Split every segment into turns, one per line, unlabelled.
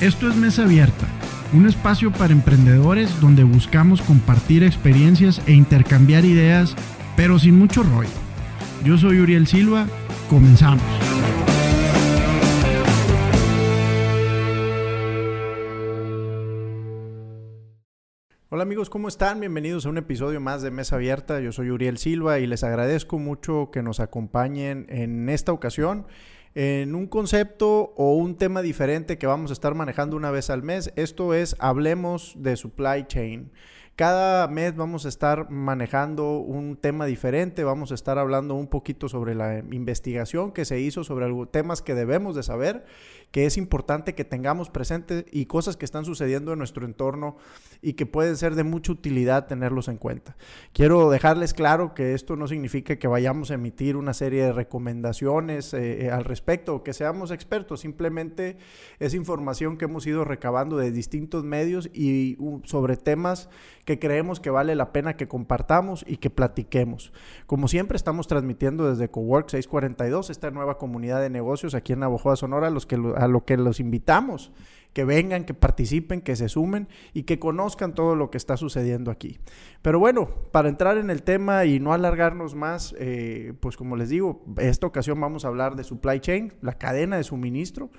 Esto es Mesa Abierta, un espacio para emprendedores donde buscamos compartir experiencias e intercambiar ideas, pero sin mucho rollo. Yo soy Uriel Silva, comenzamos. Hola amigos, ¿cómo están? Bienvenidos a un episodio más de Mesa Abierta. Yo soy Uriel Silva y les agradezco mucho que nos acompañen en esta ocasión en un concepto o un tema diferente que vamos a estar manejando una vez al mes. Esto es Hablemos de Supply Chain. Cada mes vamos a estar manejando un tema diferente, vamos a estar hablando un poquito sobre la investigación que se hizo sobre temas que debemos de saber, que es importante que tengamos presentes y cosas que están sucediendo en nuestro entorno y que pueden ser de mucha utilidad tenerlos en cuenta. Quiero dejarles claro que esto no significa que vayamos a emitir una serie de recomendaciones eh, eh, al respecto o que seamos expertos, simplemente es información que hemos ido recabando de distintos medios y sobre temas que creemos que vale la pena que compartamos y que platiquemos. Como siempre, estamos transmitiendo desde Cowork 642, esta nueva comunidad de negocios aquí en Navojoa, Sonora, a, los que, a lo que los invitamos que vengan, que participen, que se sumen y que conozcan todo lo que está sucediendo aquí. Pero bueno, para entrar en el tema y no alargarnos más, eh, pues como les digo, esta ocasión vamos a hablar de supply chain, la cadena de suministro,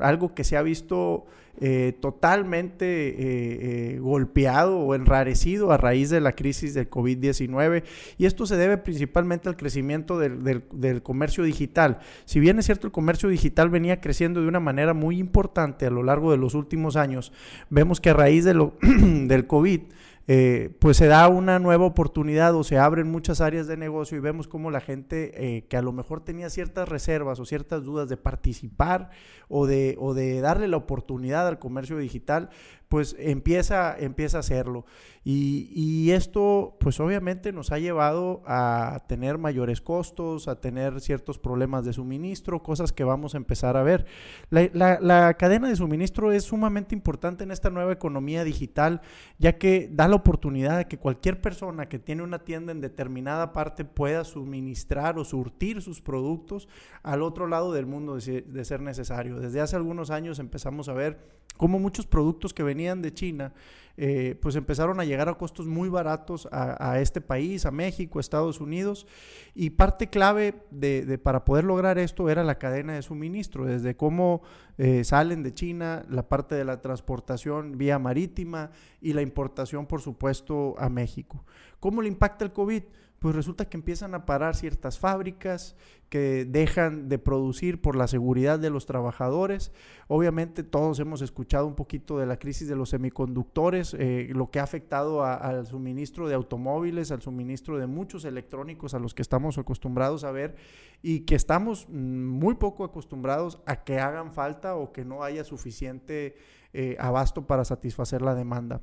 algo que se ha visto eh, totalmente eh, golpeado o enrarecido a raíz de la crisis del COVID-19 y esto se debe principalmente al crecimiento del, del comercio digital. Si bien es cierto el comercio digital venía creciendo de una manera muy importante a lo largo de los últimos años, vemos que a raíz de lo, del COVID, eh, pues se da una nueva oportunidad o se abren muchas áreas de negocio y vemos como la gente eh, que a lo mejor tenía ciertas reservas o ciertas dudas de participar o de, o de darle la oportunidad al comercio digital, pues empieza, empieza a hacerlo. Y, esto, pues obviamente nos ha llevado a tener mayores costos, a tener ciertos problemas de suministro, cosas que vamos a empezar a ver. La, la, cadena de suministro es sumamente importante en esta nueva economía digital, ya que da la oportunidad de que cualquier persona que tiene una tienda en determinada parte pueda suministrar o surtir sus productos al otro lado del mundo de ser necesario. Desde hace algunos años empezamos a ver cómo muchos productos que venían de China, eh, pues empezaron a llegar a costos muy baratos a, este país, a México, Estados Unidos. Y parte clave de, para poder lograr esto era la cadena de suministro, desde cómo eh, salen de China, la parte de la transportación vía marítima y la importación, por supuesto, a México. ¿Cómo le impacta el COVID? pues resulta que empiezan a parar ciertas fábricas que dejan de producir por la seguridad de los trabajadores. Obviamente todos hemos escuchado un poquito de la crisis de los semiconductores, eh, lo que ha afectado al suministro de automóviles, al suministro de muchos electrónicos a los que estamos acostumbrados a ver y que estamos mm, muy poco acostumbrados a que hagan falta o que no haya suficiente eh, abasto para satisfacer la demanda.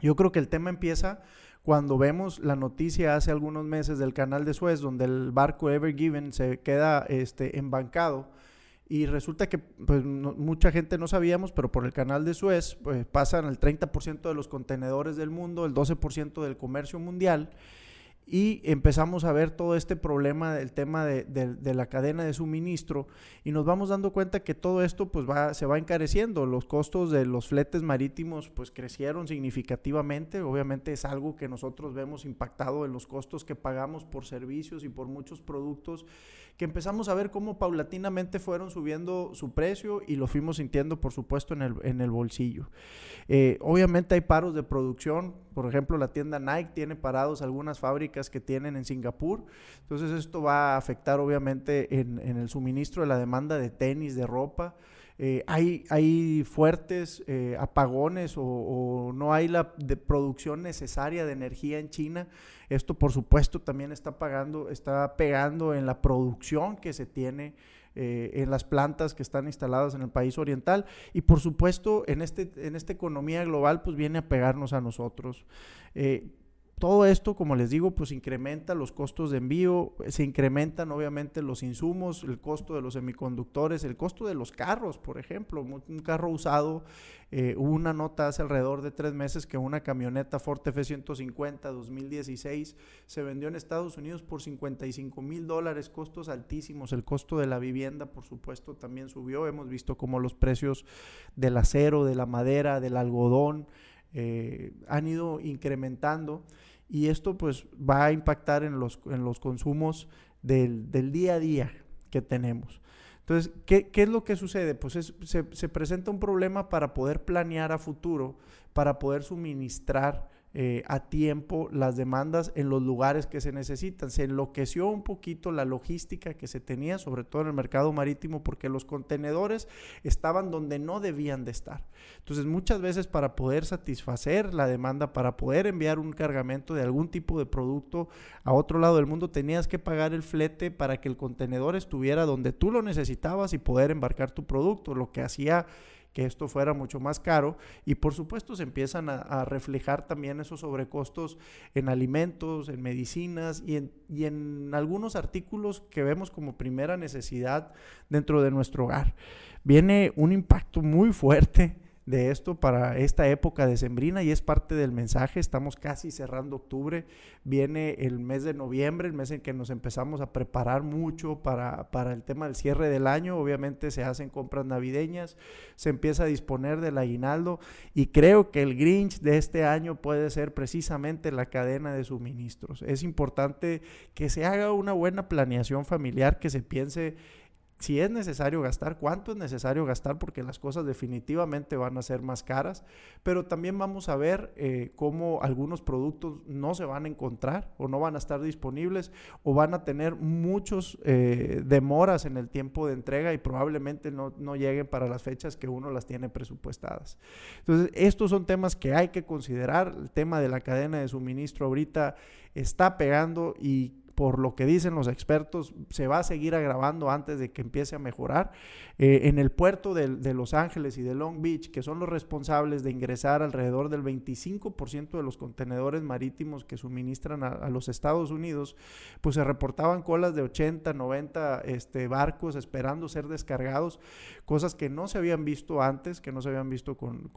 Yo creo que el tema empieza cuando vemos la noticia hace algunos meses del canal de Suez, donde el barco Ever Given se queda este, embancado, y resulta que pues, mucha gente no sabíamos, pero por el canal de Suez pues, pasan el 30% de los contenedores del mundo, el 12% del comercio mundial, y empezamos a ver todo este problema del tema de, la cadena de suministro y nos vamos dando cuenta que todo esto pues va, se va encareciendo. Los costos de los fletes marítimos pues crecieron significativamente. Obviamente es algo que nosotros vemos impactado en los costos que pagamos por servicios y por muchos productos que empezamos a ver cómo paulatinamente fueron subiendo su precio y lo fuimos sintiendo, por supuesto, en el, en el bolsillo. Eh, obviamente hay paros de producción, por ejemplo, la tienda Nike tiene parados algunas fábricas que tienen en Singapur, entonces esto va a afectar obviamente en, en el suministro de la demanda de tenis, de ropa. Eh, hay, hay fuertes eh, apagones o, no hay la producción necesaria de energía en China. Esto, por supuesto, también está, pagando, está pegando en la producción que se tiene eh, en las plantas que están instaladas en el país oriental y por supuesto en, este, en esta economía global pues viene a pegarnos a nosotros. Todo esto, como les digo, pues incrementa los costos de envío, se incrementan obviamente los insumos, el costo de los semiconductores, el costo de los carros, por ejemplo, un carro usado, eh, una nota hace alrededor de tres meses que una camioneta Ford F-150 2016 se vendió en Estados Unidos por 55 mil dólares, costos altísimos, el costo de la vivienda, por supuesto, también subió, hemos visto como los precios del acero, de la madera, del algodón, eh, han ido incrementando y esto pues va a impactar en los, en los consumos del, día a día que tenemos. Entonces, ¿qué, es lo que sucede? Pues se, se, presenta un problema para poder planear a futuro, para poder suministrar eh, a tiempo las demandas en los lugares que se necesitan. Se enloqueció un poquito la logística que se tenía, sobre todo en el mercado marítimo, porque los contenedores estaban donde no debían de estar. Entonces, muchas veces para poder satisfacer la demanda, para poder enviar un cargamento de algún tipo de producto a otro lado del mundo, tenías que pagar el flete para que el contenedor estuviera donde tú lo necesitabas y poder embarcar tu producto, lo que hacía que esto fuera mucho más caro y por supuesto se empiezan a, reflejar también esos sobrecostos en alimentos, en medicinas y en, y en algunos artículos que vemos como primera necesidad dentro de nuestro hogar. Viene un impacto muy fuerte de esto para esta época decembrina y es parte del mensaje. Estamos casi cerrando octubre, viene el mes de noviembre, el mes en que nos empezamos a preparar mucho para, para el tema del cierre del año. Obviamente se hacen compras navideñas, se empieza a disponer del aguinaldo y creo que el Grinch de este año puede ser precisamente la cadena de suministros. Es importante que se haga una buena planeación familiar, que se piense si es necesario gastar, cuánto es necesario gastar, porque las cosas definitivamente van a ser más caras, pero también vamos a ver eh, cómo algunos productos no se van a encontrar o no van a estar disponibles o van a tener muchos eh, demoras en el tiempo de entrega y probablemente no, no lleguen para las fechas que uno las tiene presupuestadas. Entonces, estos son temas que hay que considerar. El tema de la cadena de suministro ahorita está pegando y por lo que dicen los expertos, se va a seguir agravando antes de que empiece a mejorar. Eh, en el puerto de, Los Ángeles y de Long Beach, que son los responsables de ingresar alrededor del 25% de los contenedores marítimos que suministran a, los Estados Unidos, pues se reportaban colas de 80, 90 este, barcos esperando ser descargados, cosas que no se habían visto antes, que no se habían visto con,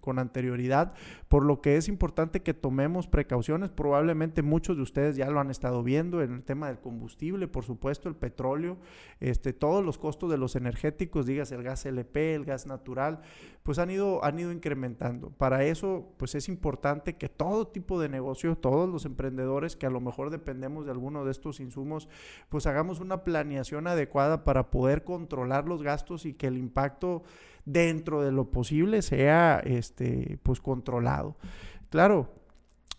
con anterioridad, por lo que es importante que tomemos precauciones. Probablemente muchos de ustedes ya lo han estado viendo en el tema del combustible, por supuesto, el petróleo, este, todos los costos de los energéticos, digas el gas LP, el gas natural, pues han ido, han ido incrementando. Para eso, pues es importante que todo tipo de negocio, todos los emprendedores que a lo mejor dependemos de alguno de estos insumos, pues hagamos una planeación adecuada para poder controlar los gastos y que el impacto dentro de lo posible sea este, pues controlado. Claro,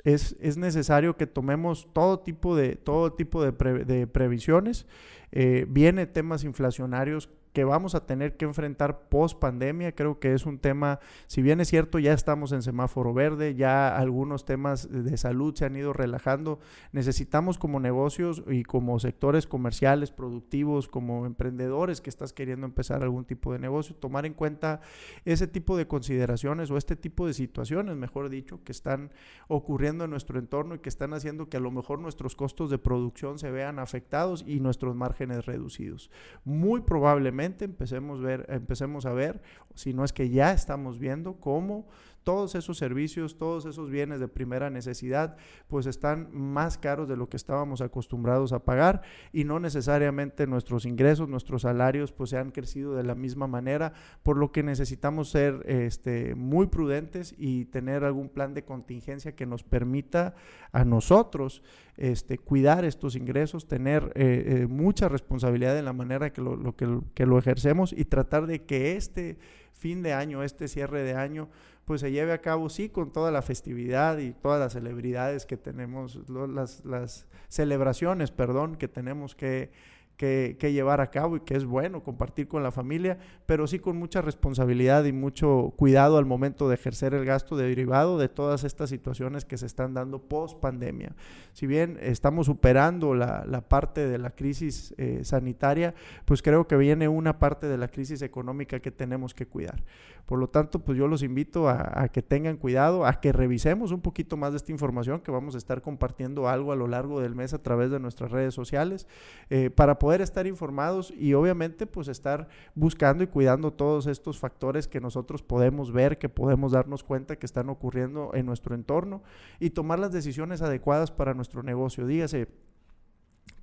es, necesario que tomemos todo tipo de, todo tipo de, de previsiones. Eh, viene temas inflacionarios que vamos a tener que enfrentar post pandemia. Creo que es un tema, si bien es cierto, ya estamos en semáforo verde, ya algunos temas de salud se han ido relajando. Necesitamos como negocios y como sectores comerciales, productivos, como emprendedores que estás queriendo empezar algún tipo de negocio, tomar en cuenta ese tipo de consideraciones o este tipo de situaciones, mejor dicho, que están ocurriendo en nuestro entorno y que están haciendo que a lo mejor nuestros costos de producción se vean afectados y nuestros márgenes reducidos. Muy probablemente empecemos, a ver, si no es que ya estamos viendo cómo todos esos servicios, todos esos bienes de primera necesidad, pues están más caros de lo que estábamos acostumbrados a pagar y no necesariamente nuestros ingresos, nuestros salarios, pues se han crecido de la misma manera, por lo que necesitamos ser este, muy prudentes y tener algún plan de contingencia que nos permita a nosotros este, cuidar estos ingresos, tener eh, eh, mucha responsabilidad en la manera que lo, que, que lo ejercemos y tratar de que este fin de año, este cierre de año, pues se lleve a cabo, sí, con toda la festividad y todas las celebridades que tenemos, las, las celebraciones, perdón, que tenemos que, que, llevar a cabo y que es bueno compartir con la familia, pero sí con mucha responsabilidad y mucho cuidado al momento de ejercer el gasto derivado de todas estas situaciones que se están dando post pandemia. Si bien estamos superando la, parte de la crisis eh, sanitaria, pues creo que viene una parte de la crisis económica que tenemos que cuidar. Por lo tanto, pues yo los invito a, que tengan cuidado, a que revisemos un poquito más de esta información, que vamos a estar compartiendo algo a lo largo del mes a través de nuestras redes sociales, eh, para estar informados y obviamente pues estar buscando y cuidando todos estos factores que nosotros podemos ver, que podemos darnos cuenta que están ocurriendo en nuestro entorno y tomar las decisiones adecuadas para nuestro negocio. Dígase,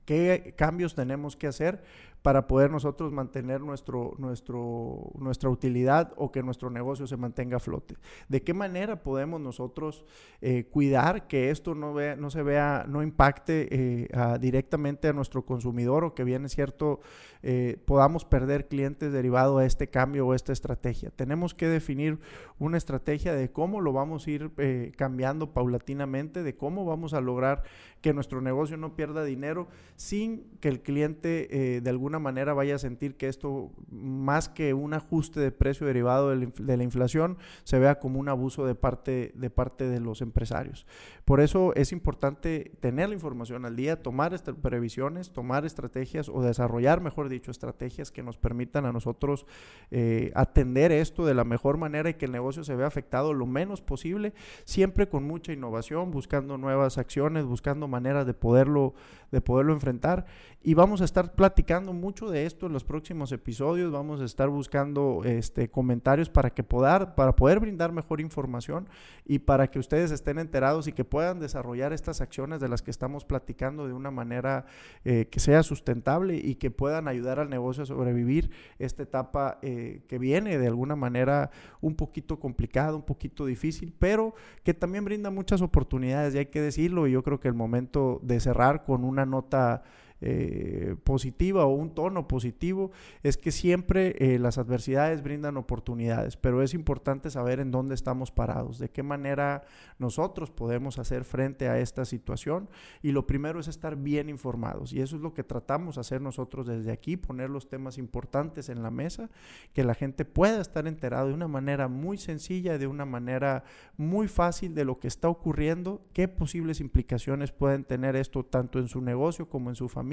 ¿Qué cambios tenemos que hacer para poder nosotros mantener nuestro, nuestro, nuestra utilidad o que nuestro negocio se mantenga a flote. ¿De qué manera podemos nosotros eh, cuidar que esto no, vea, no se vea, no impacte eh, directamente a nuestro consumidor o que bien es cierto, eh, podamos perder clientes derivado a este cambio o esta estrategia? Tenemos que definir una estrategia de cómo lo vamos a ir cambiando paulatinamente, de cómo vamos a lograr que nuestro negocio no pierda dinero sin que el cliente de alguna manera vaya a sentir que esto, más que un ajuste de precio derivado de la, inflación, se vea como un abuso de parte, de parte de los empresarios. Por eso es importante tener la información al día, tomar previsiones, tomar estrategias o desarrollar, mejor dicho, estrategias que nos permitan a nosotros eh, atender esto de la mejor manera y que el negocio se vea afectado lo menos posible, siempre con mucha innovación, buscando nuevas acciones, buscando maneras de poderlo, de poderlo enfrentar. Y vamos a estar platicando mucho de esto en los próximos episodios. Vamos a estar buscando este, comentarios para que poder, para poder brindar mejor información y para que ustedes estén enterados y que puedan desarrollar estas acciones de las que estamos platicando de una manera eh, que sea sustentable y que puedan ayudar al negocio a sobrevivir esta etapa eh, que viene de alguna manera un poquito complicada, un poquito difícil, pero que también brinda muchas oportunidades y hay que decirlo. Y yo creo que el momento de cerrar con una nota eh, positiva o un tono positivo es que siempre eh, las adversidades brindan oportunidades, pero es importante saber en dónde estamos parados, de qué manera nosotros podemos hacer frente a esta situación y lo primero es estar bien informados y eso es lo que tratamos de hacer nosotros desde aquí, poner los temas importantes en la mesa, que la gente pueda estar enterado de una manera muy sencilla, de una manera muy fácil de lo que está ocurriendo, qué posibles implicaciones pueden tener esto tanto en su negocio como en su familia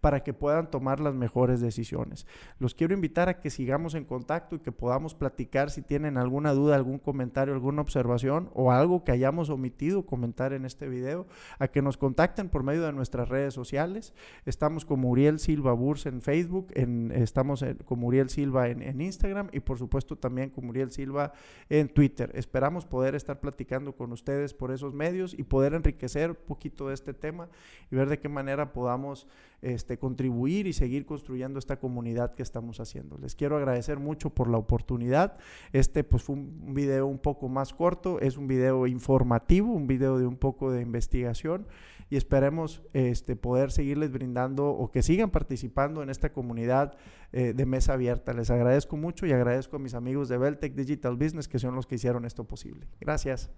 para que puedan tomar las mejores decisiones. Los quiero invitar a que sigamos en contacto y que podamos platicar si tienen alguna duda, algún comentario, alguna observación o algo que hayamos omitido comentar en este video, a que nos contacten por medio de nuestras redes sociales. Estamos como Uriel Silva Burs en Facebook, en, estamos como Uriel Silva en, en Instagram y por supuesto también como Uriel Silva en Twitter. Esperamos poder estar platicando con ustedes por esos medios y poder enriquecer un poquito de este tema y ver de qué manera este, contribuir y seguir construyendo esta comunidad que estamos haciendo. Les quiero agradecer mucho por la oportunidad. Este pues fue un video un poco más corto, es un video informativo, un video de un poco de investigación y esperemos este, poder seguirles brindando o que sigan participando en esta comunidad eh, de mesa abierta. Les agradezco mucho y agradezco a mis amigos de Beltec Digital Business que son los que hicieron esto posible. Gracias.